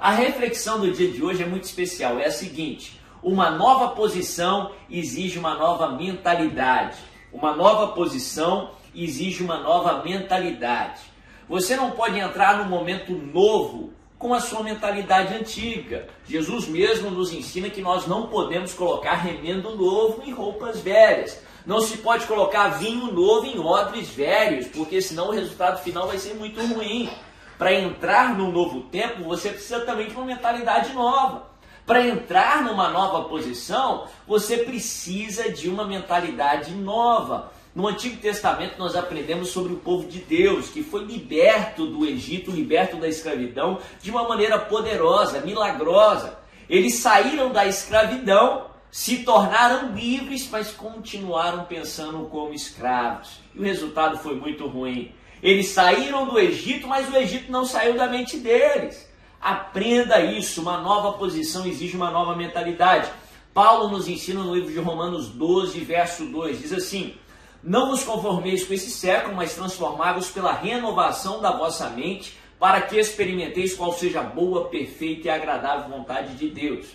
A reflexão do dia de hoje é muito especial. É a seguinte: uma nova posição exige uma nova mentalidade. Uma nova posição exige uma nova mentalidade. Você não pode entrar num momento novo com a sua mentalidade antiga. Jesus mesmo nos ensina que nós não podemos colocar remendo novo em roupas velhas. Não se pode colocar vinho novo em odres velhos, porque senão o resultado final vai ser muito ruim. Para entrar no novo tempo, você precisa também de uma mentalidade nova. Para entrar numa nova posição, você precisa de uma mentalidade nova. No Antigo Testamento nós aprendemos sobre o povo de Deus, que foi liberto do Egito, liberto da escravidão, de uma maneira poderosa, milagrosa. Eles saíram da escravidão, se tornaram livres, mas continuaram pensando como escravos. E o resultado foi muito ruim. Eles saíram do Egito, mas o Egito não saiu da mente deles. Aprenda isso, uma nova posição exige uma nova mentalidade. Paulo nos ensina no livro de Romanos 12, verso 2, diz assim: Não vos conformeis com esse século, mas transformai-vos pela renovação da vossa mente, para que experimenteis qual seja a boa, perfeita e agradável vontade de Deus.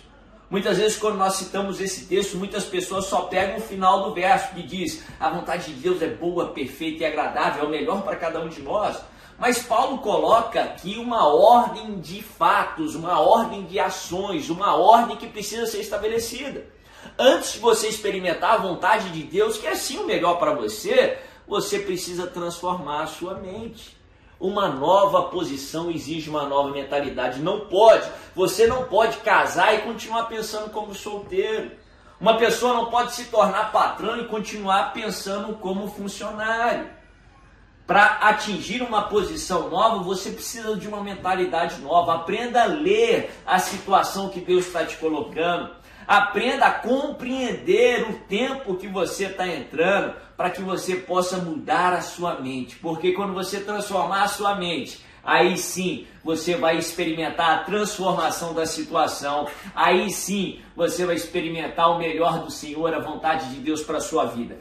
Muitas vezes, quando nós citamos esse texto, muitas pessoas só pegam o final do verso que diz: a vontade de Deus é boa, perfeita e agradável, é o melhor para cada um de nós. Mas Paulo coloca aqui uma ordem de fatos, uma ordem de ações, uma ordem que precisa ser estabelecida. Antes de você experimentar a vontade de Deus, que é sim o melhor para você, você precisa transformar a sua mente. Uma nova posição exige uma nova mentalidade. Não pode, você não pode casar e continuar pensando como solteiro. Uma pessoa não pode se tornar patrão e continuar pensando como funcionário. Para atingir uma posição nova, você precisa de uma mentalidade nova. Aprenda a ler a situação que Deus está te colocando. Aprenda a compreender o tempo que você está entrando para que você possa mudar a sua mente. Porque quando você transformar a sua mente, aí sim você vai experimentar a transformação da situação. Aí sim você vai experimentar o melhor do Senhor, a vontade de Deus para sua vida.